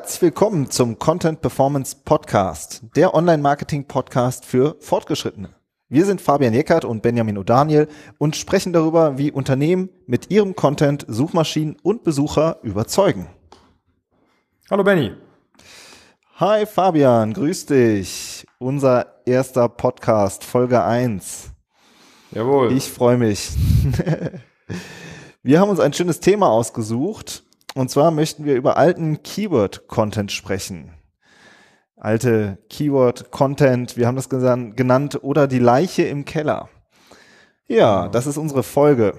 Herzlich willkommen zum Content Performance Podcast, der Online-Marketing-Podcast für Fortgeschrittene. Wir sind Fabian Jeckert und Benjamin O'Daniel und sprechen darüber, wie Unternehmen mit ihrem Content Suchmaschinen und Besucher überzeugen. Hallo Benny. Hi Fabian, grüß dich. Unser erster Podcast, Folge 1. Jawohl. Ich freue mich. Wir haben uns ein schönes Thema ausgesucht. Und zwar möchten wir über alten Keyword-Content sprechen. Alte Keyword-Content, wir haben das genannt, oder die Leiche im Keller. Ja, das ist unsere Folge.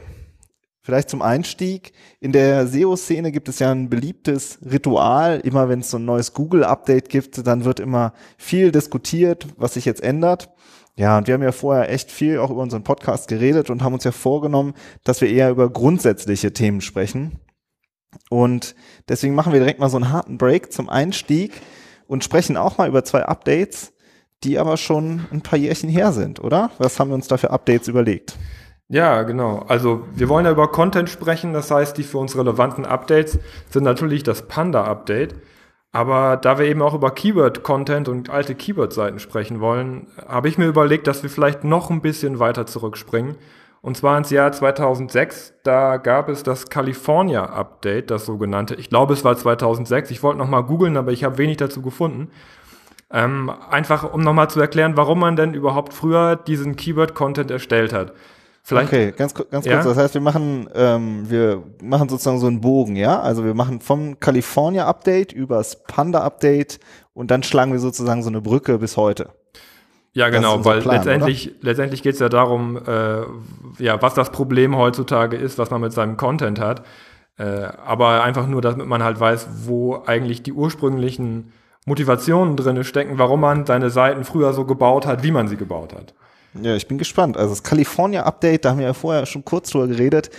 Vielleicht zum Einstieg. In der SEO-Szene gibt es ja ein beliebtes Ritual. Immer wenn es so ein neues Google-Update gibt, dann wird immer viel diskutiert, was sich jetzt ändert. Ja, und wir haben ja vorher echt viel auch über unseren Podcast geredet und haben uns ja vorgenommen, dass wir eher über grundsätzliche Themen sprechen. Und deswegen machen wir direkt mal so einen harten Break zum Einstieg und sprechen auch mal über zwei Updates, die aber schon ein paar Jährchen her sind, oder? Was haben wir uns da für Updates überlegt? Ja, genau. Also wir wollen ja über Content sprechen, das heißt, die für uns relevanten Updates sind natürlich das Panda-Update. Aber da wir eben auch über Keyword-Content und alte Keyword-Seiten sprechen wollen, habe ich mir überlegt, dass wir vielleicht noch ein bisschen weiter zurückspringen. Und zwar ins Jahr 2006, da gab es das California Update, das sogenannte. Ich glaube, es war 2006. Ich wollte nochmal googeln, aber ich habe wenig dazu gefunden. Ähm, einfach, um nochmal zu erklären, warum man denn überhaupt früher diesen Keyword-Content erstellt hat. Vielleicht, okay, ganz, ganz ja? kurz. Das heißt, wir machen, ähm, wir machen sozusagen so einen Bogen, ja? Also wir machen vom California Update übers Panda Update und dann schlagen wir sozusagen so eine Brücke bis heute. Ja, genau, weil Plan, letztendlich, letztendlich geht es ja darum, äh, ja, was das Problem heutzutage ist, was man mit seinem Content hat. Äh, aber einfach nur, damit man halt weiß, wo eigentlich die ursprünglichen Motivationen drin stecken, warum man seine Seiten früher so gebaut hat, wie man sie gebaut hat. Ja, ich bin gespannt. Also das California Update, da haben wir ja vorher schon kurz drüber geredet.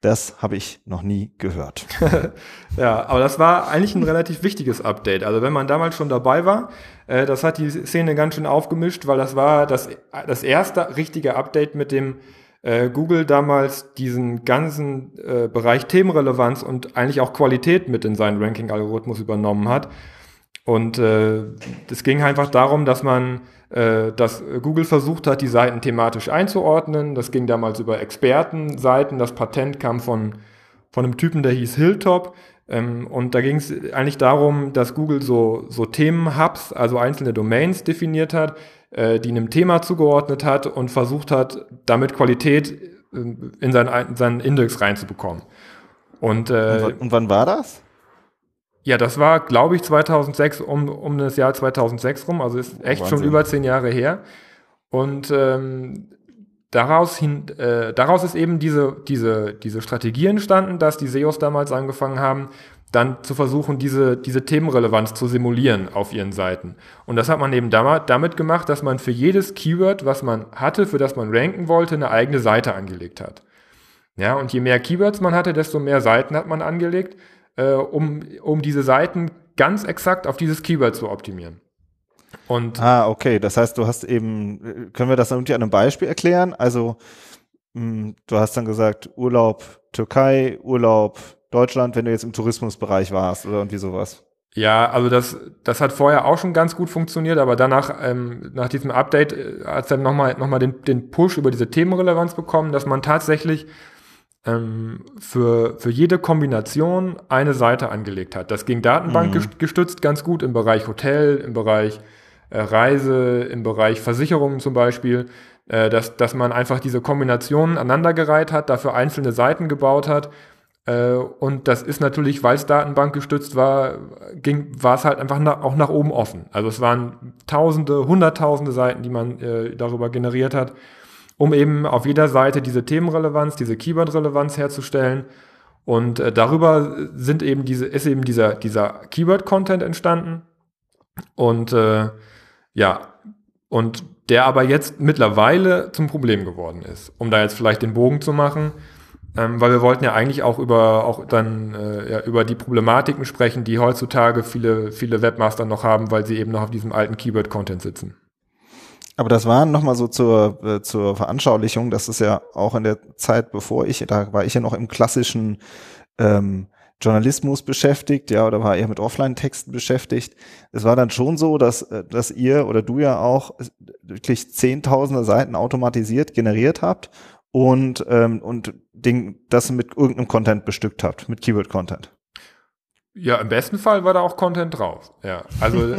Das habe ich noch nie gehört. ja, aber das war eigentlich ein relativ wichtiges Update. Also wenn man damals schon dabei war, äh, das hat die Szene ganz schön aufgemischt, weil das war das, das erste richtige Update, mit dem äh, Google damals diesen ganzen äh, Bereich Themenrelevanz und eigentlich auch Qualität mit in seinen Ranking-Algorithmus übernommen hat. Und äh, es ging einfach darum, dass man äh, dass Google versucht hat, die Seiten thematisch einzuordnen. Das ging damals über Expertenseiten. Das Patent kam von, von einem Typen, der hieß Hilltop. Ähm, und da ging es eigentlich darum, dass Google so, so Themenhubs, also einzelne Domains definiert hat, äh, die einem Thema zugeordnet hat und versucht hat, damit Qualität äh, in seinen, in seinen Index reinzubekommen. Und, äh, und wann war das? Ja, das war, glaube ich, 2006, um, um das Jahr 2006 rum, also ist echt Wahnsinn. schon über zehn Jahre her. Und ähm, daraus, hin, äh, daraus ist eben diese, diese, diese Strategie entstanden, dass die SEOs damals angefangen haben, dann zu versuchen, diese, diese Themenrelevanz zu simulieren auf ihren Seiten. Und das hat man eben damit gemacht, dass man für jedes Keyword, was man hatte, für das man ranken wollte, eine eigene Seite angelegt hat. Ja, und je mehr Keywords man hatte, desto mehr Seiten hat man angelegt äh, um, um diese Seiten ganz exakt auf dieses Keyword zu optimieren. Und ah, okay. Das heißt, du hast eben, können wir das irgendwie an einem Beispiel erklären? Also, mh, hm, du hast dann gesagt, Urlaub Türkei, Urlaub Deutschland, wenn du jetzt im Tourismusbereich warst oder irgendwie sowas. Ja, also das, das hat vorher auch schon ganz gut funktioniert, aber danach, ähm, nach diesem Update, äh, hat es dann nochmal noch mal den, den Push über diese Themenrelevanz bekommen, dass man tatsächlich ähm, für, für jede Kombination eine Seite angelegt hat. Das ging Datenbank mhm. gestützt ganz gut im Bereich Hotel, im Bereich äh, Reise, im Bereich Versicherungen zum Beispiel, äh, dass, dass man einfach diese Kombinationen aneinandergereiht hat, dafür einzelne Seiten gebaut hat. Äh, und das ist natürlich, weil es Datenbank gestützt war, ging, war es halt einfach nach, auch nach oben offen. Also es waren Tausende, Hunderttausende Seiten, die man äh, darüber generiert hat um eben auf jeder Seite diese Themenrelevanz, diese Keyword-Relevanz herzustellen. Und äh, darüber sind eben diese, ist eben dieser, dieser Keyword-Content entstanden. Und äh, ja, und der aber jetzt mittlerweile zum Problem geworden ist. Um da jetzt vielleicht den Bogen zu machen, ähm, weil wir wollten ja eigentlich auch über auch dann äh, ja, über die Problematiken sprechen, die heutzutage viele viele Webmaster noch haben, weil sie eben noch auf diesem alten Keyword-Content sitzen. Aber das war nochmal so zur, äh, zur Veranschaulichung, das ist ja auch in der Zeit, bevor ich, da war ich ja noch im klassischen ähm, Journalismus beschäftigt, ja, oder war eher mit Offline-Texten beschäftigt. Es war dann schon so, dass, äh, dass ihr oder du ja auch wirklich zehntausende Seiten automatisiert generiert habt und, ähm, und den, das mit irgendeinem Content bestückt habt, mit Keyword-Content. Ja, im besten Fall war da auch Content drauf. Ja, also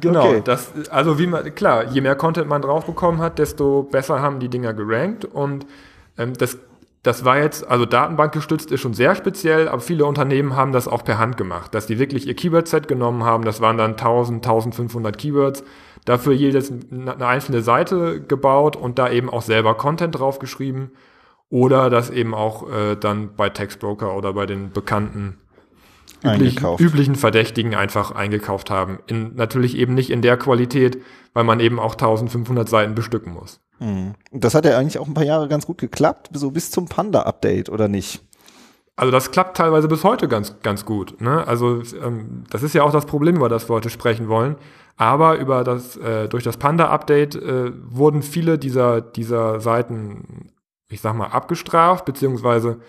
genau. Okay. Das, also wie man klar, je mehr Content man drauf bekommen hat, desto besser haben die Dinger gerankt und ähm, das das war jetzt, also Datenbankgestützt ist schon sehr speziell, aber viele Unternehmen haben das auch per Hand gemacht, dass die wirklich ihr Keyword-Set genommen haben. Das waren dann 1000, 1500 Keywords. Dafür jedes eine einzelne Seite gebaut und da eben auch selber Content draufgeschrieben. Oder das eben auch äh, dann bei Textbroker oder bei den bekannten üblichen, üblichen Verdächtigen einfach eingekauft haben. In, natürlich eben nicht in der Qualität, weil man eben auch 1500 Seiten bestücken muss. Mhm. Das hat ja eigentlich auch ein paar Jahre ganz gut geklappt, so bis zum Panda-Update, oder nicht? Also das klappt teilweise bis heute ganz, ganz gut. Ne? Also ähm, das ist ja auch das Problem, über das wir heute sprechen wollen. Aber über das, äh, durch das Panda-Update äh, wurden viele dieser, dieser Seiten, ich sag mal, abgestraft, beziehungsweise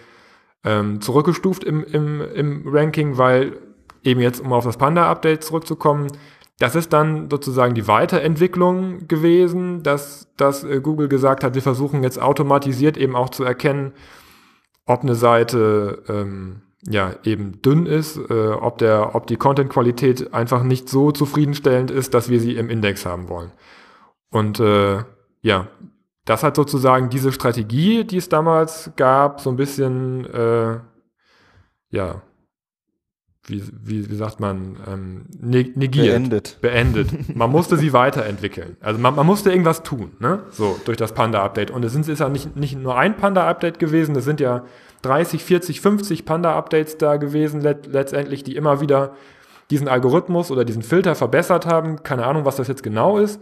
ähm, zurückgestuft im, im, im Ranking, weil eben jetzt, um auf das Panda-Update zurückzukommen, das ist dann sozusagen die Weiterentwicklung gewesen, dass, dass äh, Google gesagt hat, wir versuchen jetzt automatisiert eben auch zu erkennen, ob eine Seite ähm, ja eben dünn ist, äh, ob der, ob die Content-Qualität einfach nicht so zufriedenstellend ist, dass wir sie im Index haben wollen. Und äh, ja, das hat sozusagen diese Strategie, die es damals gab, so ein bisschen äh, ja wie, wie, wie sagt man, ähm, ne-, negiert. Beendet. Beendet. Man musste sie weiterentwickeln. Also man, man musste irgendwas tun, ne? So, durch das Panda-Update. Und es sind, ist ja nicht, nicht nur ein Panda-Update gewesen, es sind ja 30, 40, 50 Panda-Updates da gewesen, let, letztendlich, die immer wieder diesen Algorithmus oder diesen Filter verbessert haben. Keine Ahnung, was das jetzt genau ist,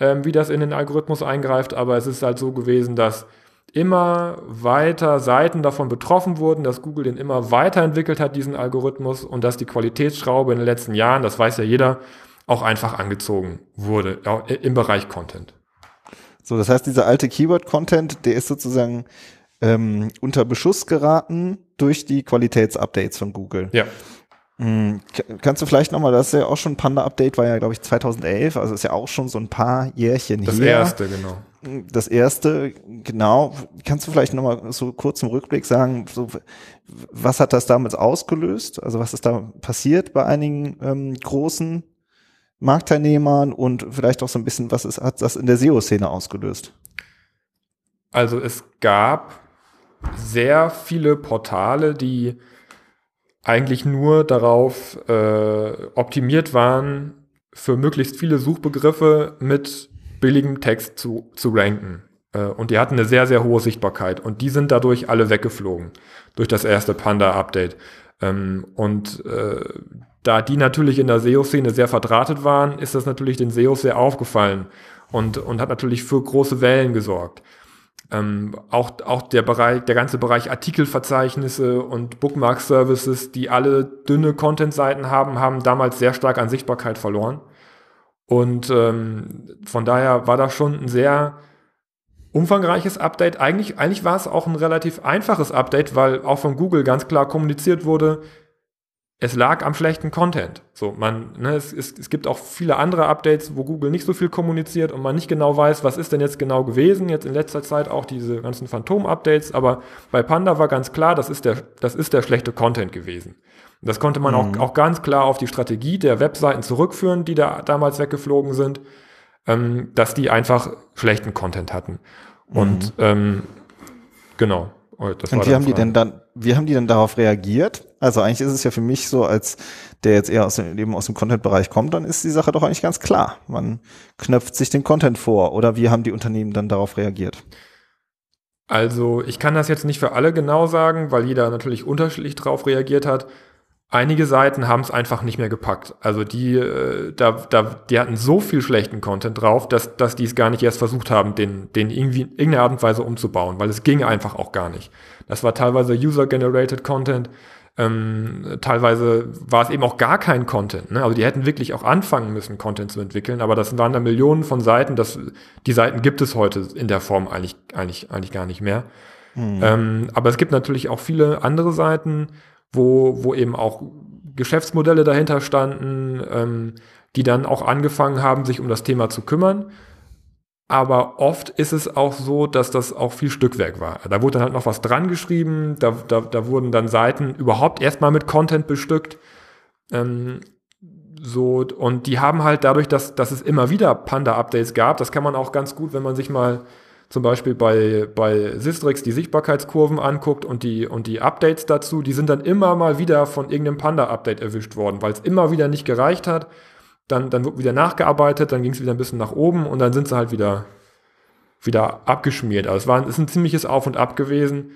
ähm, wie das in den Algorithmus eingreift, aber es ist halt so gewesen, dass immer weiter Seiten davon betroffen wurden, dass Google den immer weiterentwickelt hat, diesen Algorithmus, und dass die Qualitätsschraube in den letzten Jahren, das weiß ja jeder, auch einfach angezogen wurde im Bereich Content. So, das heißt, dieser alte Keyword-Content, der ist sozusagen ähm, unter Beschuss geraten durch die Qualitätsupdates von Google. Ja. Mhm. Kannst du vielleicht nochmal, das ist ja auch schon Panda-Update, war ja, glaube ich, 2011, also ist ja auch schon so ein paar Jährchen das her. Das erste, genau das erste, genau, kannst du vielleicht nochmal so kurz im Rückblick sagen, so, was hat das damals ausgelöst? Also was ist da passiert bei einigen ähm, großen Marktteilnehmern und vielleicht auch so ein bisschen, was ist, hat das in der SEO-Szene ausgelöst? Also es gab sehr viele Portale, die eigentlich nur darauf äh, optimiert waren, für möglichst viele Suchbegriffe mit billigem Text zu, zu ranken. Äh, und die hatten eine sehr, sehr hohe Sichtbarkeit. Und die sind dadurch alle weggeflogen, durch das erste Panda-Update. Ähm, und äh, da die natürlich in der SEO-Szene sehr verdrahtet waren, ist das natürlich den SEOs sehr aufgefallen und, und hat natürlich für große Wellen gesorgt. Ähm, auch, auch der Bereich, der ganze Bereich Artikelverzeichnisse und Bookmark-Services, die alle dünne Content-Seiten haben, haben damals sehr stark an Sichtbarkeit verloren. Und ähm, von daher war das schon ein sehr umfangreiches Update. Eigentlich, eigentlich war es auch ein relativ einfaches Update, weil auch von Google ganz klar kommuniziert wurde, es lag am schlechten Content. So, man, ne, es, es, es gibt auch viele andere Updates, wo Google nicht so viel kommuniziert und man nicht genau weiß, was ist denn jetzt genau gewesen. Jetzt in letzter Zeit auch diese ganzen Phantom-Updates, aber bei Panda war ganz klar, das ist der, das ist der schlechte Content gewesen. Das konnte man mhm. auch, auch ganz klar auf die Strategie der Webseiten zurückführen, die da damals weggeflogen sind, ähm, dass die einfach schlechten Content hatten. Und mhm. ähm, genau. Oh, und wie haben die denn dann, wie haben die denn darauf reagiert? Also eigentlich ist es ja für mich so, als der jetzt eher aus dem, eben aus dem Content-Bereich kommt, dann ist die Sache doch eigentlich ganz klar. Man knöpft sich den Content vor. Oder wie haben die Unternehmen dann darauf reagiert? Also ich kann das jetzt nicht für alle genau sagen, weil jeder natürlich unterschiedlich darauf reagiert hat. Einige Seiten haben es einfach nicht mehr gepackt. Also die, äh, da, da, die hatten so viel schlechten Content drauf, dass, dass die es gar nicht erst versucht haben, den, den irgendwie in irgendeiner Art und Weise umzubauen, weil es ging einfach auch gar nicht. Das war teilweise User-Generated Content, ähm, teilweise war es eben auch gar kein Content. Ne? Also die hätten wirklich auch anfangen müssen, Content zu entwickeln, aber das waren da Millionen von Seiten. Das, die Seiten gibt es heute in der Form eigentlich, eigentlich, eigentlich gar nicht mehr. Mhm. Ähm, aber es gibt natürlich auch viele andere Seiten, wo, wo eben auch Geschäftsmodelle dahinter standen, ähm, die dann auch angefangen haben, sich um das Thema zu kümmern. Aber oft ist es auch so, dass das auch viel Stückwerk war. Da wurde dann halt noch was dran geschrieben, da, da, da wurden dann Seiten überhaupt erstmal mit Content bestückt. Ähm, so, und die haben halt dadurch, dass, dass es immer wieder Panda-Updates gab, das kann man auch ganz gut, wenn man sich mal zum Beispiel bei, bei Sistrix die Sichtbarkeitskurven anguckt und die, und die Updates dazu, die sind dann immer mal wieder von irgendeinem Panda-Update erwischt worden, weil es immer wieder nicht gereicht hat. Dann, dann wird wieder nachgearbeitet, dann ging es wieder ein bisschen nach oben und dann sind sie halt wieder, wieder abgeschmiert. Also es war ist ein ziemliches Auf und Ab gewesen,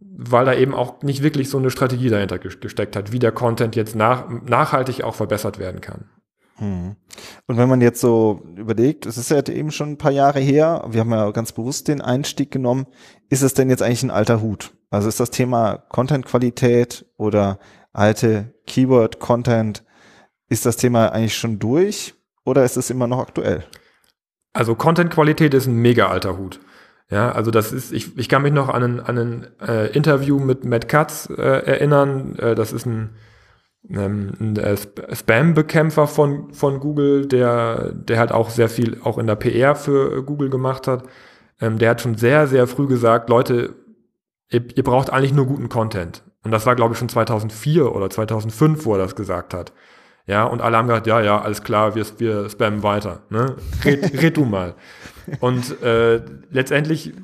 weil da eben auch nicht wirklich so eine Strategie dahinter gesteckt hat, wie der Content jetzt nach, nachhaltig auch verbessert werden kann. Hm. Und wenn man jetzt so überlegt, es ist ja eben schon ein paar Jahre her, wir haben ja ganz bewusst den Einstieg genommen, ist es denn jetzt eigentlich ein alter Hut? Also ist das Thema Content-Qualität oder alte Keyword-Content, ist das Thema eigentlich schon durch oder ist es immer noch aktuell? Also Content-Qualität ist ein mega alter Hut. Ja, also das ist, ich, ich kann mich noch an ein, an ein äh, Interview mit Matt Katz äh, erinnern. Äh, das ist ein ähm, ein äh, Spam-Bekämpfer von, von Google, der, der halt auch sehr viel auch in der PR für Google gemacht hat. Ähm, der hat schon sehr, sehr früh gesagt, Leute, ihr, ihr braucht eigentlich nur guten Content. Und das war, glaube ich, schon 2004 oder 2005, wo er das gesagt hat. Ja, und alle haben gesagt, ja, ja, alles klar, wir, wir spammen weiter. Ne? Red, red du mal. Und äh, letztendlich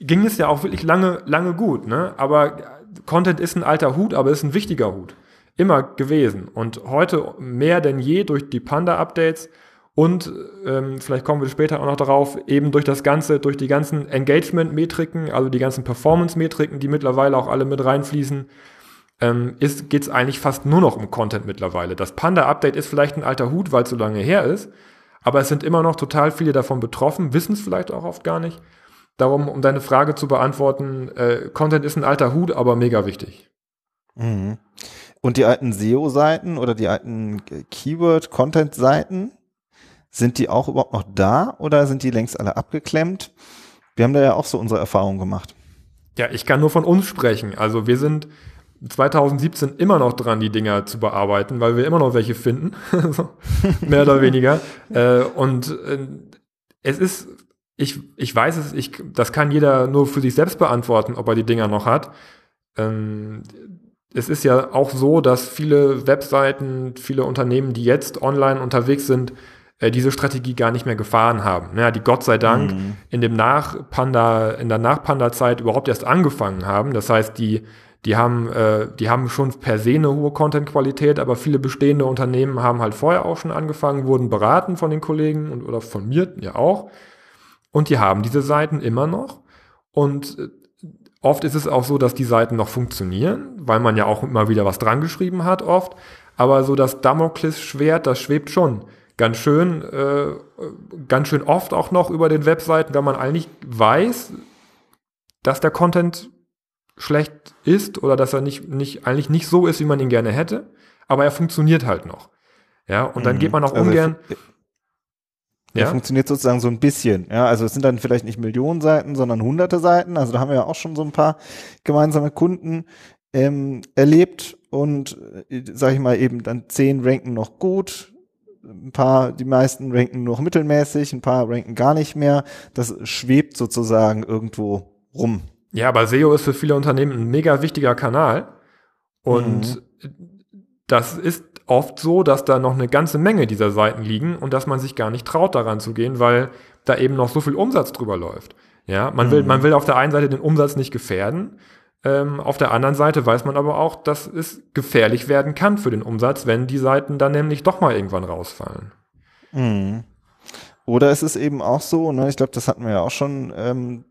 ging es ja auch wirklich lange, lange gut. Ne? Aber Content ist ein alter Hut, aber ist ein wichtiger Hut immer gewesen. Und heute mehr denn je durch die Panda-Updates und ähm, vielleicht kommen wir später auch noch darauf, eben durch das Ganze, durch die ganzen Engagement-Metriken, also die ganzen Performance-Metriken, die mittlerweile auch alle mit reinfließen, ähm, geht es eigentlich fast nur noch um Content mittlerweile. Das Panda-Update ist vielleicht ein alter Hut, weil es so lange her ist, aber es sind immer noch total viele davon betroffen, wissen es vielleicht auch oft gar nicht. Darum, um deine Frage zu beantworten, äh, Content ist ein alter Hut, aber mega wichtig. Mhm. Und die alten SEO-Seiten oder die alten Keyword-Content-Seiten, sind die auch überhaupt noch da oder sind die längst alle abgeklemmt? Wir haben da ja auch so unsere Erfahrungen gemacht. Ja, ich kann nur von uns sprechen. Also wir sind 2017 immer noch dran, die Dinger zu bearbeiten, weil wir immer noch welche finden, mehr oder weniger. Äh, und äh, es ist, ich, ich weiß es, ich, das kann jeder nur für sich selbst beantworten, ob er die Dinger noch hat. Ähm, es ist ja auch so, dass viele Webseiten, viele Unternehmen, die jetzt online unterwegs sind, äh, diese Strategie gar nicht mehr gefahren haben. Ja, die Gott sei Dank mhm. in dem Nach-Panda, in der Nach-Panda-Zeit überhaupt erst angefangen haben. Das heißt, die, die haben, äh, die haben schon per se eine hohe Content-Qualität, aber viele bestehende Unternehmen haben halt vorher auch schon angefangen, wurden beraten von den Kollegen und, oder von mir ja auch. Und die haben diese Seiten immer noch. Und äh, Oft ist es auch so, dass die Seiten noch funktionieren, weil man ja auch immer wieder was dran geschrieben hat, oft. Aber so das Damoklesschwert, das schwebt schon ganz schön, äh, ganz schön oft auch noch über den Webseiten, wenn man eigentlich weiß, dass der Content schlecht ist oder dass er nicht, nicht, eigentlich nicht so ist, wie man ihn gerne hätte, aber er funktioniert halt noch. Ja, und dann mhm. geht man auch also ungern. Der ja? funktioniert sozusagen so ein bisschen. Ja, also es sind dann vielleicht nicht Millionen Seiten, sondern hunderte Seiten. Also da haben wir ja auch schon so ein paar gemeinsame Kunden ähm, erlebt und äh, sage ich mal eben dann zehn ranken noch gut, ein paar, die meisten ranken noch mittelmäßig, ein paar ranken gar nicht mehr. Das schwebt sozusagen irgendwo rum. Ja, aber SEO ist für viele Unternehmen ein mega wichtiger Kanal und mhm. das ist oft so, dass da noch eine ganze Menge dieser Seiten liegen und dass man sich gar nicht traut, daran zu gehen, weil da eben noch so viel Umsatz drüber läuft. Ja, man will, mhm. man will auf der einen Seite den Umsatz nicht gefährden, ähm, auf der anderen Seite weiß man aber auch, dass es gefährlich werden kann für den Umsatz, wenn die Seiten dann nämlich doch mal irgendwann rausfallen. Mhm. Oder es ist eben auch so, ne, ich glaube, das hatten wir ja auch schon ähm,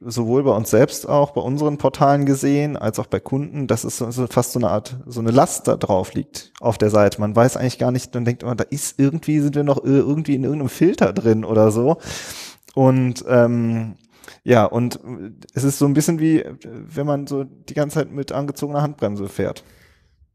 sowohl bei uns selbst auch, bei unseren Portalen gesehen, als auch bei Kunden, dass es so, so fast so eine Art, so eine Last da drauf liegt auf der Seite. Man weiß eigentlich gar nicht, man denkt immer, da ist irgendwie, sind wir noch irgendwie in irgendeinem Filter drin oder so. Und ähm, ja, und es ist so ein bisschen wie, wenn man so die ganze Zeit mit angezogener Handbremse fährt.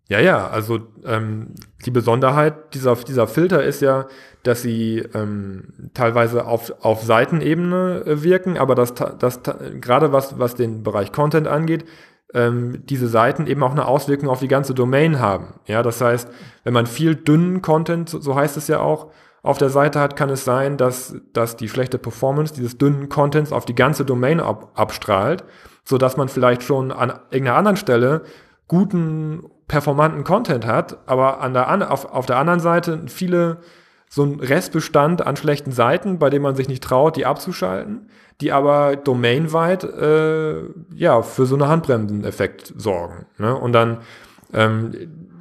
Ja, ja, also ähm, die Besonderheit dieser, dieser Filter ist ja, dass sie ähm, teilweise auf, auf Seitenebene äh, wirken, aber das, das gerade was, was den Bereich Content angeht, ähm, diese Seiten eben auch eine Auswirkung auf die ganze Domain haben. Ja, das heißt, wenn man viel dünnen Content, so heißt es ja auch, auf der Seite hat, kann es sein, dass, dass die schlechte Performance dieses dünnen Contents auf die ganze Domain ab, abstrahlt, so dass man vielleicht schon an irgendeiner anderen Stelle guten performanten Content hat, aber an der, auf, auf der anderen Seite viele so ein Restbestand an schlechten Seiten, bei dem man sich nicht traut, die abzuschalten, die aber domainweit äh, ja für so einen Handbremseneffekt sorgen. Ne? Und dann ähm,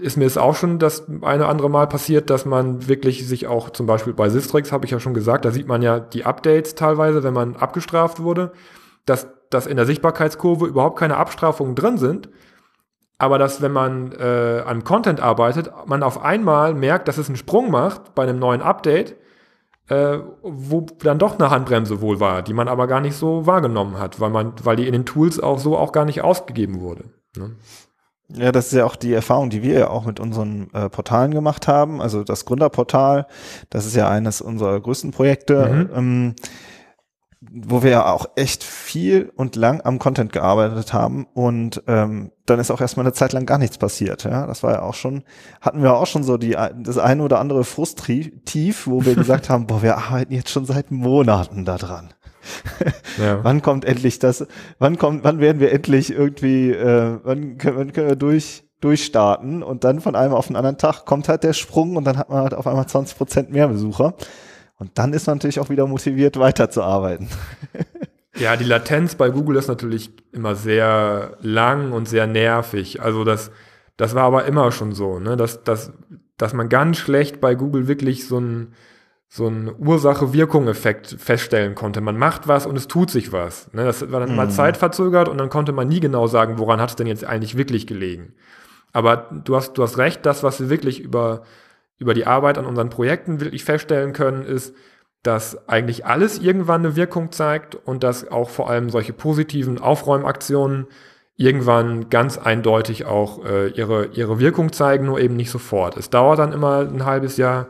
ist mir es auch schon das eine andere Mal passiert, dass man wirklich sich auch zum Beispiel bei Sistrix, habe ich ja schon gesagt, da sieht man ja die Updates teilweise, wenn man abgestraft wurde, dass, dass in der Sichtbarkeitskurve überhaupt keine Abstrafungen drin sind, aber dass, wenn man äh, an Content arbeitet, man auf einmal merkt, dass es einen Sprung macht bei einem neuen Update, äh, wo dann doch eine Handbremse wohl war, die man aber gar nicht so wahrgenommen hat, weil man, weil die in den Tools auch so auch gar nicht ausgegeben wurde. Ne? Ja, das ist ja auch die Erfahrung, die wir ja auch mit unseren äh, Portalen gemacht haben. Also das Gründerportal, das ist ja eines unserer größten Projekte. Mhm. Ähm, wo wir ja auch echt viel und lang am Content gearbeitet haben und ähm, dann ist auch erstmal eine Zeit lang gar nichts passiert. Ja, das war ja auch schon, hatten wir auch schon so die das eine oder andere Frusttief, wo wir gesagt haben, boah, wir arbeiten jetzt schon seit Monaten da dran. Ja. wann kommt endlich das? Wann kommt? Wann werden wir endlich irgendwie? Äh, wann, können, wann können wir durch? durchstarten und dann von einem auf den anderen Tag kommt halt der Sprung und dann hat man halt auf einmal 20 Prozent mehr Besucher. Und dann ist man natürlich auch wieder motiviert, weiterzuarbeiten. Ja, die Latenz bei Google ist natürlich immer sehr lang und sehr nervig. Also das, das war aber immer schon so, ne? dass, dass, dass man ganz schlecht bei Google wirklich so ein so ein Ursache-Wirkung-Effekt feststellen konnte. Man macht was und es tut sich was. Ne? Das war dann immer mhm. zeitverzögert und dann konnte man nie genau sagen, woran hat es denn jetzt eigentlich wirklich gelegen. Aber du hast, du hast recht, das, was wir wirklich über über die Arbeit an unseren Projekten wirklich feststellen können, ist, dass eigentlich alles irgendwann eine Wirkung zeigt und dass auch vor allem solche positiven Aufräumaktionen irgendwann ganz eindeutig auch äh, ihre, ihre Wirkung zeigen, nur eben nicht sofort. Es dauert dann immer ein halbes Jahr,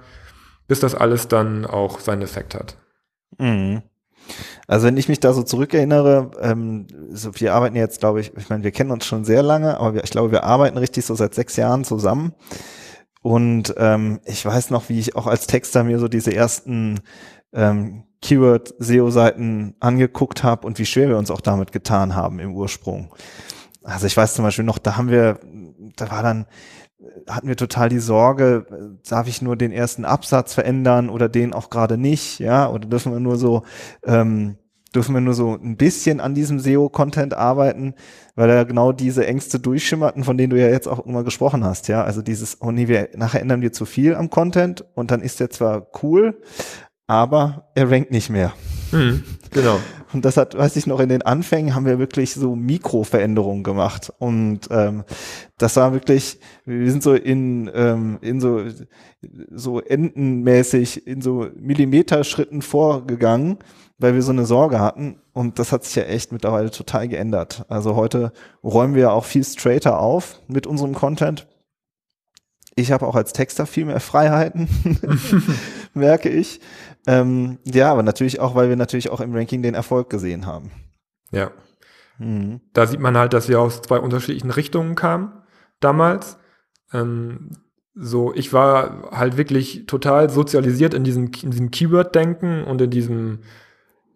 bis das alles dann auch seinen Effekt hat. Mhm. Also wenn ich mich da so zurückerinnere, ähm, so wir arbeiten jetzt, glaube ich, ich meine, wir kennen uns schon sehr lange, aber wir, ich glaube, wir arbeiten richtig so seit sechs Jahren zusammen. Und ähm, ich weiß noch, wie ich auch als Texter mir so diese ersten ähm, Keyword-SEO-Seiten angeguckt habe und wie schwer wir uns auch damit getan haben im Ursprung. Also ich weiß zum Beispiel noch, da haben wir, da war dann, hatten wir total die Sorge, darf ich nur den ersten Absatz verändern oder den auch gerade nicht, ja, oder dürfen wir nur so ähm, dürfen wir nur so ein bisschen an diesem SEO-Content arbeiten, weil da genau diese Ängste durchschimmerten, von denen du ja jetzt auch immer gesprochen hast, ja. Also dieses, oh nee, wir nachher ändern wir zu viel am Content und dann ist der zwar cool, aber er rankt nicht mehr. Mhm, genau. Und das hat, weiß ich noch, in den Anfängen haben wir wirklich so Mikroveränderungen gemacht. Und ähm, das war wirklich, wir sind so in, ähm, in so, so endenmäßig, in so Millimeterschritten vorgegangen weil wir so eine Sorge hatten. Und das hat sich ja echt mittlerweile total geändert. Also heute räumen wir auch viel straighter auf mit unserem Content. Ich habe auch als Texter viel mehr Freiheiten, merke ich. Ähm, ja, aber natürlich auch, weil wir natürlich auch im Ranking den Erfolg gesehen haben. Ja. Mhm. Da sieht man halt, dass wir aus zwei unterschiedlichen Richtungen kamen damals. Ähm, so, ich war halt wirklich total sozialisiert in diesem, in diesem Keyword-Denken und in diesem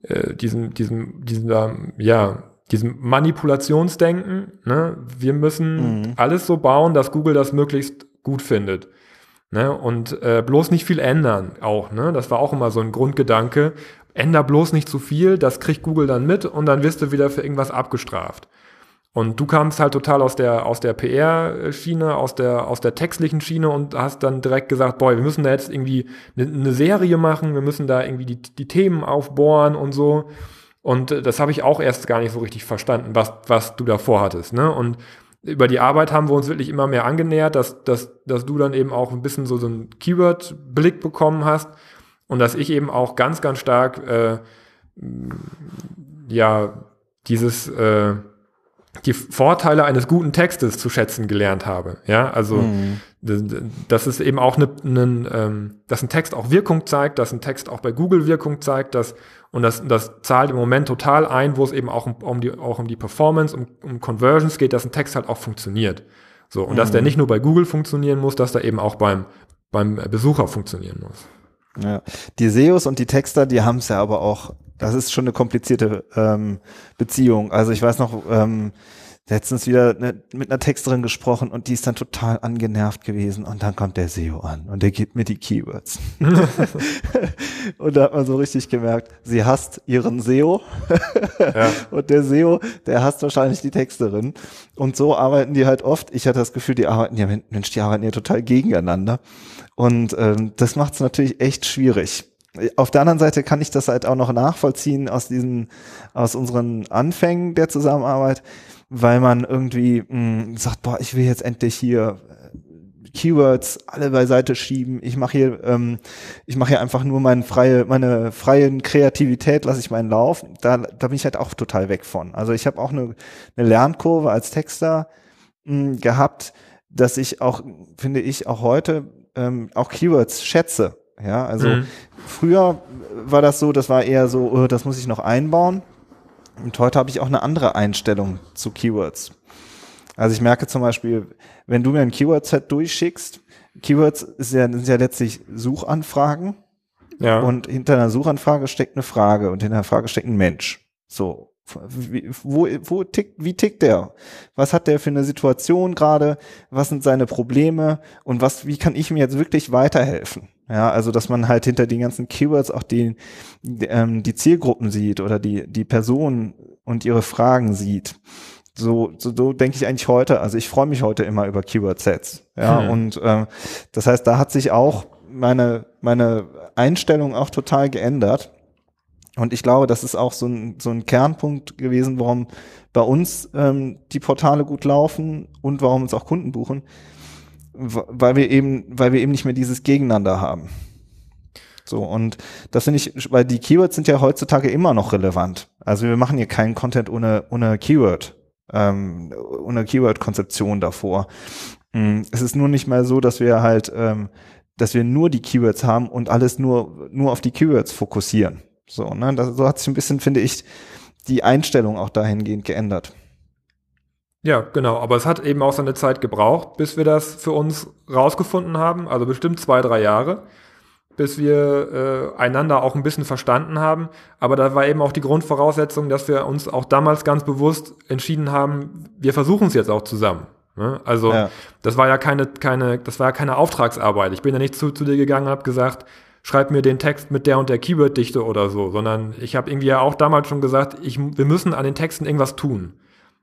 äh, diesem, diesem, diesem, ja, diesem Manipulationsdenken. Ne? Wir müssen mhm. alles so bauen, dass Google das möglichst gut findet. Ne? Und äh, bloß nicht viel ändern auch. Ne? Das war auch immer so ein Grundgedanke. Änder bloß nicht zu viel, das kriegt Google dann mit und dann wirst du wieder für irgendwas abgestraft. Und du kamst halt total aus der, aus der PR-Schiene, aus der, aus der textlichen Schiene und hast dann direkt gesagt, boah, wir müssen da jetzt irgendwie eine, eine Serie machen, wir müssen da irgendwie die, die Themen aufbohren und so. Und äh, das habe ich auch erst gar nicht so richtig verstanden, was, was du da vorhattest. Ne? Und über die Arbeit haben wir uns wirklich immer mehr angenähert, dass, dass, dass du dann eben auch ein bisschen so, so einen Keyword-Blick bekommen hast und dass ich eben auch ganz, ganz stark äh, ja dieses äh, die Vorteile eines guten Textes zu schätzen gelernt habe. Ja, also mhm. dass es eben auch eine, eine, ähm, dass ein Text auch Wirkung zeigt, dass ein Text auch bei Google Wirkung zeigt, dass und das, das zahlt im Moment total ein, wo es eben auch um, um die, auch um die Performance, um, um Conversions geht, dass ein Text halt auch funktioniert. So, und mhm. dass der mhm. nicht nur bei Google funktionieren muss, dass der eben auch beim, beim Besucher funktionieren muss. Ja. Die SEOs und die Texter, die haben es ja aber auch, das ist schon eine komplizierte ähm, Beziehung. Also ich weiß noch, ähm, letztens wieder ne, mit einer Texterin gesprochen und die ist dann total angenervt gewesen und dann kommt der SEO an und der gibt mir die Keywords. und da hat man so richtig gemerkt, sie hasst ihren SEO ja. und der SEO, der hasst wahrscheinlich die Texterin und so arbeiten die halt oft. Ich hatte das Gefühl, die arbeiten ja, Mensch, die arbeiten ja total gegeneinander und ähm, das macht es natürlich echt schwierig. Auf der anderen Seite kann ich das halt auch noch nachvollziehen aus diesen, aus unseren Anfängen der Zusammenarbeit weil man irgendwie mh, hm, sagt, boah, ich will jetzt endlich hier äh, Keywords alle beiseite schieben. Ich mache hier, ähm, ich mache hier einfach nur meine freie, meine freien Kreativität, lasse ich meinen Lauf. Da, da bin ich halt auch total weg von. Also ich habe auch eine, eine Lernkurve als Texter mh, hm, gehabt, dass ich auch, finde ich, auch heute ähm, auch Keywords schätze. Ja, also mhm. früher war das so, das war eher so, oh, das muss ich noch einbauen. Und heute habe ich auch eine andere Einstellung zu Keywords. Also ich merke zum Beispiel, wenn du mir ein Keyword-Set durchschickst, Keywords ja, sind ja letztlich Suchanfragen. Ja. Und hinter einer Suchanfrage steckt eine Frage und hinter einer Frage steckt ein Mensch. So. Wie, wo, wo tickt, wie tickt der? Was hat der für eine Situation gerade? Was sind seine Probleme? Und was, wie kann ich mir jetzt wirklich weiterhelfen? Ja, also dass man halt hinter den ganzen Keywords auch die, die, ähm, die Zielgruppen sieht oder die, die Personen und ihre Fragen sieht. So, so, so denke ich eigentlich heute. Also ich freue mich heute immer über Keyword-Sets. Ja, hm. und ähm, das heißt, da hat sich auch meine, meine Einstellung auch total geändert. Und ich glaube, das ist auch so ein, so ein Kernpunkt gewesen, warum bei uns ähm, die Portale gut laufen und warum uns auch Kunden buchen weil wir eben, weil wir eben nicht mehr dieses Gegeneinander haben. So, und das finde ich, weil die Keywords sind ja heutzutage immer noch relevant. Also wir machen hier keinen Content ohne, ohne Keyword, ähm, ohne Keyword-Konzeption davor. Mm, es ist nur nicht mal so, dass wir halt, ähm, dass wir nur die Keywords haben und alles nur, nur auf die Keywords fokussieren. So, ne, das, so hat sich ein bisschen, finde ich, die Einstellung auch dahingehend geändert. Ja, genau. Aber es hat eben auch seine Zeit gebraucht, bis wir das für uns rausgefunden haben. Also bestimmt zwei, drei Jahre, bis wir äh, einander auch ein bisschen verstanden haben. Aber da war eben auch die Grundvoraussetzung, dass wir uns auch damals ganz bewusst entschieden haben, wir versuchen es jetzt auch zusammen. Ne? Also ja. das war ja keine, keine, das war ja keine Auftragsarbeit. Ich bin ja nicht zu, zu dir gegangen und habe gesagt, schreib mir den Text mit der und der Keyword-Dichte oder so, sondern ich habe irgendwie ja auch damals schon gesagt, ich, wir müssen an den Texten irgendwas tun.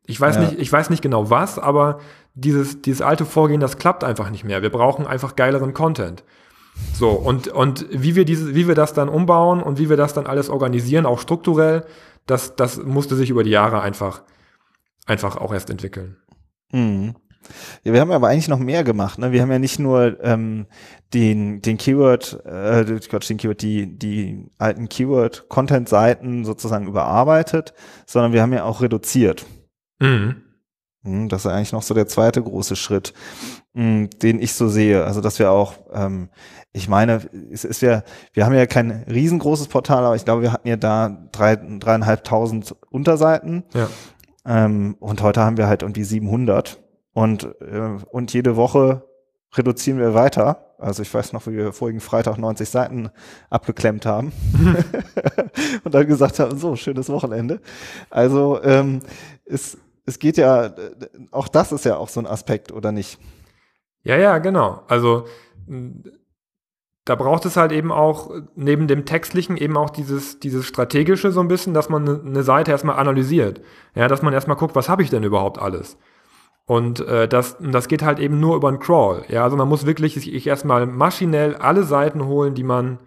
Ich weiß ja. nicht, ich weiß nicht genau was, aber dieses, dieses alte Vorgehen, das klappt einfach nicht mehr. Wir brauchen einfach geileren Content. So, und, und wie wir diese, wie wir das dann umbauen und wie wir das dann alles organisieren, auch strukturell, das, das musste sich über die Jahre einfach, einfach auch erst entwickeln. Mhm. Ja, wir haben aber eigentlich noch mehr gemacht. Ne? Wir haben ja nicht nur ähm, den, den Keyword, äh, Gott, den Keyword, die, die alten Keyword-Content-Seiten sozusagen überarbeitet, sondern wir haben ja auch reduziert. Mhm. Hm, das ist eigentlich noch so der zweite große Schritt, hm, den ich so sehe. Also, dass wir auch, ähm, ich meine, es ist ja, wir haben ja kein riesengroßes Portal, aber ich glaube, wir hatten ja da drei, dreieinhalbtausend Unterseiten. Ja. Ähm, und heute haben wir halt irgendwie 700. Und, äh, und jede Woche reduzieren wir weiter. Also ich weiß noch, wie wir vorigen Freitag 90 Seiten abgeklemmt haben und dann gesagt haben, so, schönes Wochenende. Also ähm, es, es geht ja, auch das ist ja auch so ein Aspekt, oder nicht? Ja, ja, genau. Also da braucht es halt eben auch neben dem Textlichen eben auch dieses, dieses Strategische so ein bisschen, dass man eine Seite erstmal analysiert. Ja, dass man erstmal guckt, was habe ich denn überhaupt alles? Und äh, das, das geht halt eben nur über einen Crawl. Ja, also man muss wirklich sich erstmal maschinell alle Seiten holen, die man,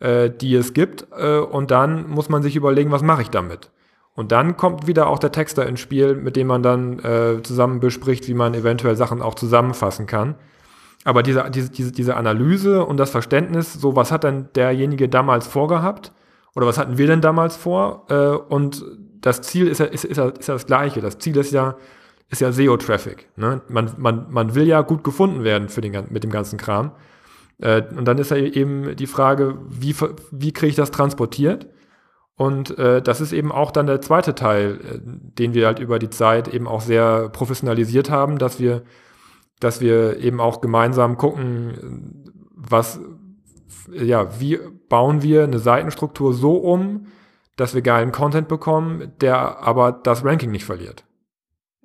äh, die es gibt, äh, und dann muss man sich überlegen, was mache ich damit? Und dann kommt wieder auch der Texter ins Spiel, mit dem man dann äh, zusammen bespricht, wie man eventuell Sachen auch zusammenfassen kann. Aber diese, diese, diese, diese Analyse und das Verständnis, so was hat denn derjenige damals vorgehabt? Oder was hatten wir denn damals vor? Äh, und das Ziel ist ja, ist, ist, ja, ist ja das gleiche. Das Ziel ist ja, ist ja SEO-Traffic. Ne? Man, man, man will ja gut gefunden werden für den, mit dem ganzen Kram. Äh, und dann ist ja eben die Frage, wie, wie kriege ich das transportiert? Und äh, das ist eben auch dann der zweite Teil, äh, den wir halt über die Zeit eben auch sehr professionalisiert haben, dass wir, dass wir eben auch gemeinsam gucken, was, ja, wie bauen wir eine Seitenstruktur so um, dass wir geilen Content bekommen, der aber das Ranking nicht verliert.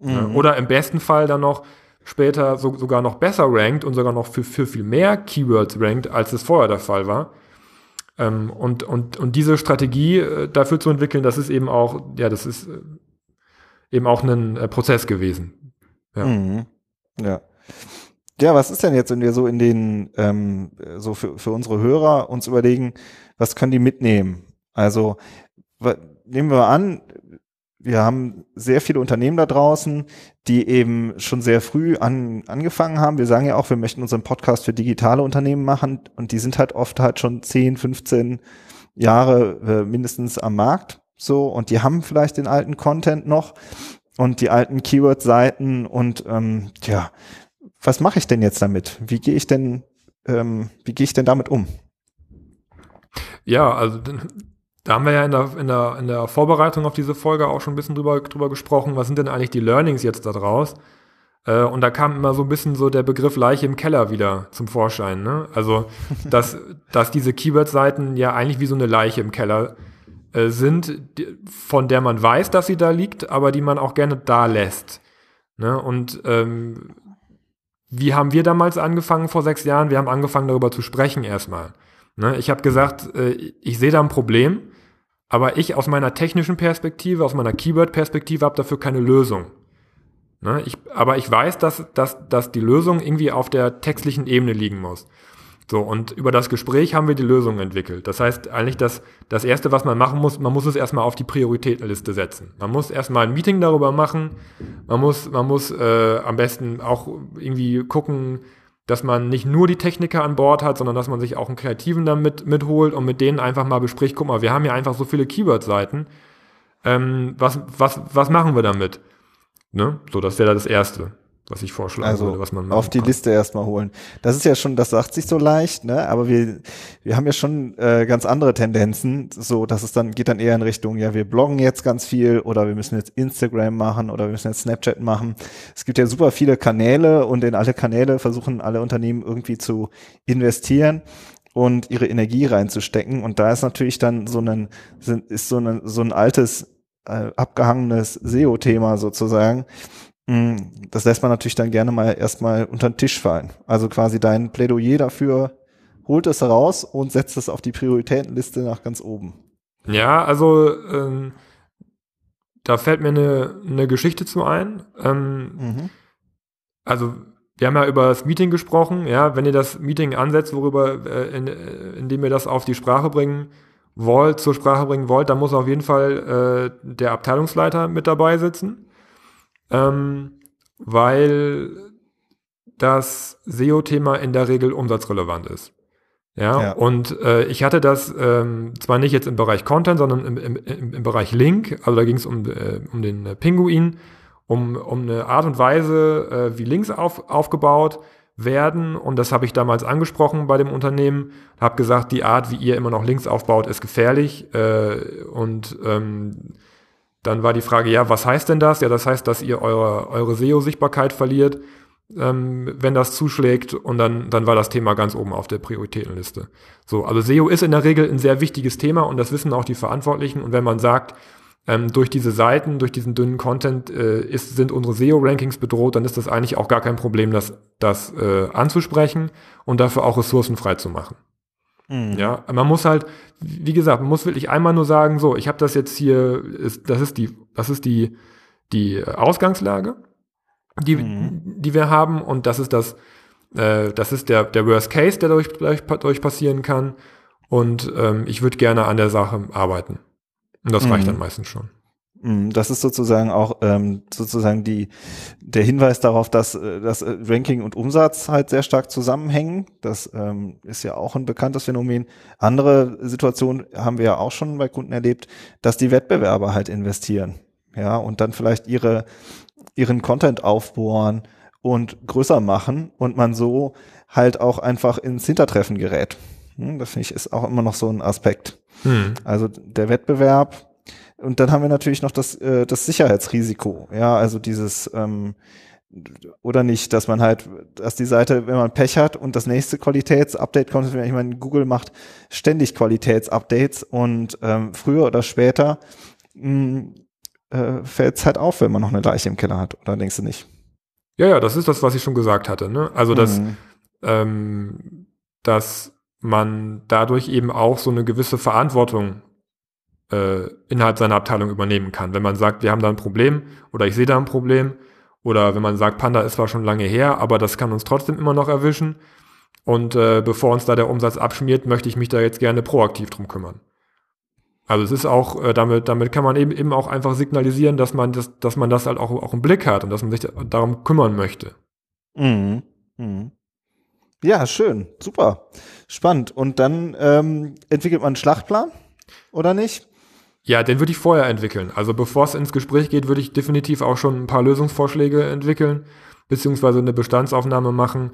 Mhm. Oder im besten Fall dann noch später so, sogar noch besser rankt und sogar noch für, für viel mehr Keywords rankt, als es vorher der Fall war. Ähm, und, und, und diese Strategie äh, dafür zu entwickeln, das ist eben auch, ja, das ist äh, eben auch ein äh, Prozess gewesen. Ja. Mhm. ja. Ja, was ist denn jetzt, wenn wir so in den, ähm, so für, für unsere Hörer uns überlegen, was können die mitnehmen? Also nehmen wir an, wir haben sehr viele Unternehmen da draußen, die eben schon sehr früh an, angefangen haben. Wir sagen ja auch, wir möchten unseren Podcast für digitale Unternehmen machen und die sind halt oft halt schon 10, 15 Jahre äh, mindestens am Markt. So, und die haben vielleicht den alten Content noch und die alten Keyword-Seiten und ähm, ja, was mache ich denn jetzt damit? Wie gehe ich denn, ähm, wie gehe ich denn damit um? Ja, also da haben wir ja in der, in, der, in der Vorbereitung auf diese Folge auch schon ein bisschen drüber, drüber gesprochen. Was sind denn eigentlich die Learnings jetzt da draus? Äh, und da kam immer so ein bisschen so der Begriff Leiche im Keller wieder zum Vorschein. Ne? Also, dass, dass diese Keyword-Seiten ja eigentlich wie so eine Leiche im Keller äh, sind, die, von der man weiß, dass sie da liegt, aber die man auch gerne da lässt. Ne? Und ähm, wie haben wir damals angefangen vor sechs Jahren? Wir haben angefangen darüber zu sprechen erstmal. Ne? Ich habe gesagt, äh, ich sehe da ein Problem aber ich aus meiner technischen Perspektive, aus meiner Keyword-Perspektive habe dafür keine Lösung. Ne? Ich, aber ich weiß, dass, dass, dass die Lösung irgendwie auf der textlichen Ebene liegen muss. So, und über das Gespräch haben wir die Lösung entwickelt. Das heißt eigentlich, dass das Erste, was man machen muss, man muss es erstmal auf die Prioritätenliste setzen. Man muss erstmal ein Meeting darüber machen. Man muss, man muss äh, am besten auch irgendwie gucken, dass man nicht nur die Techniker an Bord hat, sondern dass man sich auch einen Kreativen damit mitholt und mit denen einfach mal bespricht, guck mal, wir haben ja einfach so viele Keyword-Seiten. Ähm, was, was, was machen wir damit? Ne? So, das wäre das Erste was ich vorschlagen also würde, was man auf die kann. Liste erstmal holen. Das ist ja schon, das sagt sich so leicht, ne? Aber wir, wir haben ja schon äh, ganz andere Tendenzen, so dass es dann geht dann eher in Richtung, ja, wir bloggen jetzt ganz viel oder wir müssen jetzt Instagram machen oder wir müssen jetzt Snapchat machen. Es gibt ja super viele Kanäle und in alle Kanäle versuchen alle Unternehmen irgendwie zu investieren und ihre Energie reinzustecken. Und da ist natürlich dann so ein, ist so ein, so ein altes, äh, abgehangenes SEO-Thema sozusagen das lässt man natürlich dann gerne mal erstmal unter den Tisch fallen. Also quasi dein Plädoyer dafür, holt es heraus und setzt es auf die Prioritätenliste nach ganz oben. Ja, also ähm, da fällt mir eine, eine Geschichte zu ein. Ähm, mhm. Also wir haben ja über das Meeting gesprochen. Ja, wenn ihr das Meeting ansetzt, worüber, äh, in, äh, indem ihr das auf die Sprache bringen wollt, zur Sprache bringen wollt, dann muss auf jeden Fall äh, der Abteilungsleiter mit dabei sitzen ähm, weil das SEO-Thema in der Regel umsatzrelevant ist. Ja, ja. und äh, ich hatte das ähm, zwar nicht jetzt im Bereich Content, sondern im, im, im, im Bereich Link, also da ging es um, äh, um den äh, Pinguin, um, um eine Art und Weise, äh, wie Links auf, aufgebaut werden. Und das habe ich damals angesprochen bei dem Unternehmen. Habe gesagt, die Art, wie ihr immer noch Links aufbaut, ist gefährlich. Äh, und ähm, dann war die Frage, ja, was heißt denn das? Ja, das heißt, dass ihr eure, eure SEO-Sichtbarkeit verliert, ähm, wenn das zuschlägt. Und dann, dann war das Thema ganz oben auf der Prioritätenliste. So, also SEO ist in der Regel ein sehr wichtiges Thema und das wissen auch die Verantwortlichen. Und wenn man sagt, ähm, durch diese Seiten, durch diesen dünnen Content äh, ist, sind unsere SEO-Rankings bedroht, dann ist das eigentlich auch gar kein Problem, das, das äh, anzusprechen und dafür auch Ressourcen frei zu machen. Mhm. Ja, man muss halt, wie gesagt, man muss wirklich einmal nur sagen, so, ich habe das jetzt hier, ist, das ist die, das ist die, die Ausgangslage, die, mhm. die wir haben und das ist das, äh, das ist der, der Worst Case, der dadurch, dadurch passieren kann und ähm, ich würde gerne an der Sache arbeiten. Und das mhm. reicht dann meistens schon. Mhm, das ist sozusagen auch ähm, sozusagen die der Hinweis darauf, dass äh, dass äh, Ranking und Umsatz halt sehr stark zusammenhängen. Das ähm, ist ja auch ein bekanntes Phänomen. Andere Situationen haben wir ja auch schon bei Kunden erlebt, dass die Wettbewerber halt investieren, ja und dann vielleicht ihre ihren Content aufbohren und größer machen und man so halt auch einfach ins Hintertreffen gerät. Hm, das finde ich ist auch immer noch so ein Aspekt. Hm. Also der Wettbewerb und dann haben wir natürlich noch das, äh, das Sicherheitsrisiko. Ja, also dieses ähm, oder nicht, dass man halt, dass die Seite, wenn man Pech hat und das nächste Qualitätsupdate kommt, ich meine, Google macht ständig Qualitätsupdates und ähm, früher oder später äh, fällt es halt auf, wenn man noch eine Leiche im Keller hat, oder denkst du nicht? Ja, ja, das ist das, was ich schon gesagt hatte. Ne? Also, dass, mhm. ähm, dass man dadurch eben auch so eine gewisse Verantwortung äh, innerhalb seiner Abteilung übernehmen kann. Wenn man sagt, wir haben da ein Problem oder ich sehe da ein Problem oder wenn man sagt, Panda ist zwar schon lange her, aber das kann uns trotzdem immer noch erwischen und äh, bevor uns da der Umsatz abschmiert, möchte ich mich da jetzt gerne proaktiv drum kümmern. Also es ist auch, äh, damit, damit kann man eben, eben auch einfach signalisieren, dass man das, dass man das halt auch, auch im Blick hat und dass man sich darum kümmern möchte. Mhm. Mhm. Ja, schön, super, spannend. Und dann ähm, entwickelt man einen Schlachtplan, oder nicht? Ja, den würde ich vorher entwickeln. Also bevor es ins Gespräch geht, würde ich definitiv auch schon ein paar Lösungsvorschläge entwickeln, beziehungsweise eine Bestandsaufnahme machen.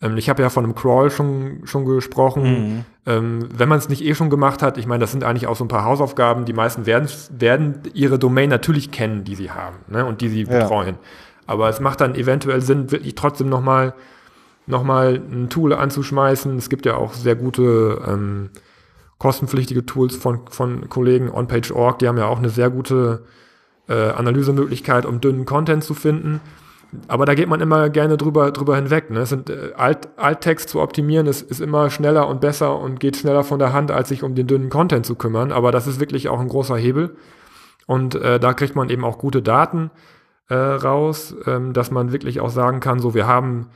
Ähm, ich habe ja von einem Crawl schon, schon gesprochen. Mhm. Ähm, wenn man es nicht eh schon gemacht hat, ich meine, das sind eigentlich auch so ein paar Hausaufgaben. Die meisten werden, werden ihre Domain natürlich kennen, die sie haben ne, und die sie ja. betreuen. Aber es macht dann eventuell Sinn, wirklich trotzdem nochmal noch mal ein Tool anzuschmeißen. Es gibt ja auch sehr gute ähm, kostenpflichtige Tools von, von Kollegen OnPage.org, die haben ja auch eine sehr gute äh, Analysemöglichkeit, um dünnen Content zu finden. Aber da geht man immer gerne drüber, drüber hinweg. Ne? Es sind, äh, Alt, Alttext zu optimieren ist, ist immer schneller und besser und geht schneller von der Hand, als sich um den dünnen Content zu kümmern. Aber das ist wirklich auch ein großer Hebel. Und äh, da kriegt man eben auch gute Daten äh, raus, ähm, dass man wirklich auch sagen kann, so wir haben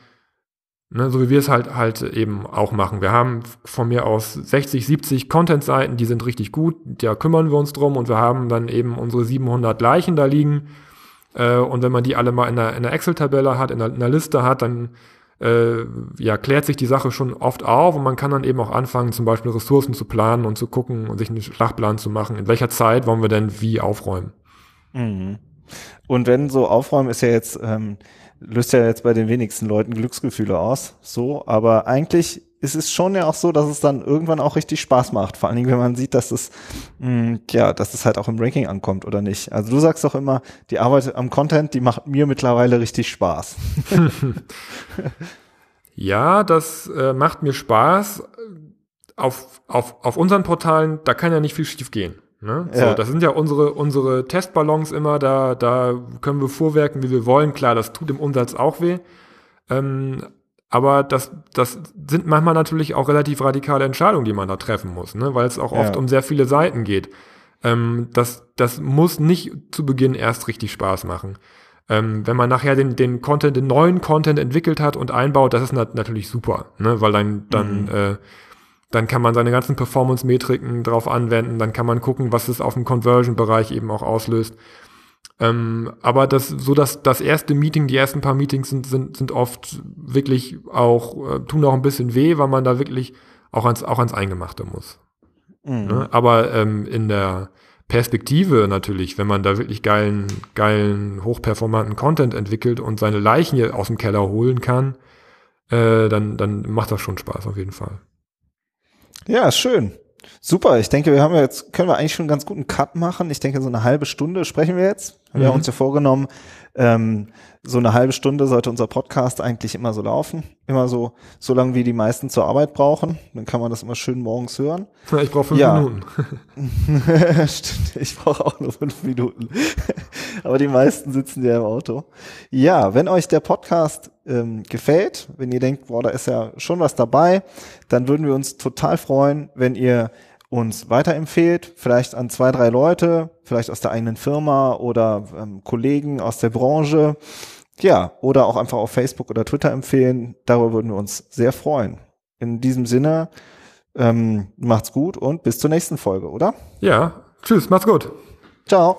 Ne, so wie wir es halt halt eben auch machen. Wir haben von mir aus 60, 70 Content-Seiten, die sind richtig gut, da kümmern wir uns drum und wir haben dann eben unsere 700 Leichen da liegen. Äh, und wenn man die alle mal in einer, in einer Excel-Tabelle hat, in einer, in einer, Liste hat, dann äh, ja, klärt sich die Sache schon oft auf und man kann dann eben auch anfangen, zum Beispiel Ressourcen zu planen und zu gucken und sich einen Schlachtplan zu machen. In welcher Zeit wollen wir denn wie aufräumen? Mhm. Und wenn so aufräumen ist ja jetzt ähm, löst ja jetzt bei den wenigsten Leuten Glücksgefühle aus, so, aber eigentlich ist es schon ja auch so, dass es dann irgendwann auch richtig Spaß macht, vor allen Dingen, wenn man sieht, dass es, mh, mm, ja, dass es halt auch im Ranking ankommt oder nicht. Also du sagst doch immer, die Arbeit am Content, die macht mir mittlerweile richtig Spaß. ja, das äh, macht mir Spaß. Auf, auf, auf unseren Portalen, da kann ja nicht viel schief gehen. Ne? Ja. So, das sind ja unsere, unsere Testballons immer, da, da können wir vorwerken, wie wir wollen. Klar, das tut im Umsatz auch weh. Ähm, aber das, das sind manchmal natürlich auch relativ radikale Entscheidungen, die man da treffen muss, ne? weil es auch oft ja. um sehr viele Seiten geht. Ähm, das, das muss nicht zu Beginn erst richtig Spaß machen. Ähm, wenn man nachher den, den Content, den neuen Content entwickelt hat und einbaut, das ist nat natürlich super, ne? weil dann, dann mhm. äh, dann kann man seine ganzen Performance-Metriken drauf anwenden, dann kann man gucken, was es auf dem Conversion-Bereich eben auch auslöst. Ähm, aber das, so dass das erste Meeting, die ersten paar Meetings sind, sind, sind oft wirklich auch, äh, tun auch ein bisschen weh, weil man da wirklich auch ans, auch ans Eingemachte muss. Mhm. Ne? Aber ähm, in der Perspektive natürlich, wenn man da wirklich geilen, geilen, hochperformanten Content entwickelt und seine Leichen hier aus dem Keller holen kann, äh, dann, dann macht das schon Spaß auf jeden Fall. Ja, schön. Super, ich denke, wir haben jetzt, können wir eigentlich schon einen ganz guten Cut machen. Ich denke, so eine halbe Stunde sprechen wir jetzt. Wir mhm. haben uns ja vorgenommen, ähm, so eine halbe Stunde sollte unser Podcast eigentlich immer so laufen. Immer so, so lange wie die meisten zur Arbeit brauchen. Dann kann man das immer schön morgens hören. Ich brauche fünf ja. Minuten. Stimmt, ich brauche auch nur fünf Minuten. Aber die meisten sitzen ja im Auto. Ja, wenn euch der Podcast ähm, gefällt, wenn ihr denkt, boah, da ist ja schon was dabei, dann würden wir uns total freuen, wenn ihr uns weiterempfehlt, vielleicht an zwei, drei Leute, vielleicht aus der eigenen Firma oder ähm, Kollegen aus der Branche. Ja, oder auch einfach auf Facebook oder Twitter empfehlen. Darüber würden wir uns sehr freuen. In diesem Sinne, ähm, macht's gut und bis zur nächsten Folge, oder? Ja, tschüss, macht's gut. Ciao.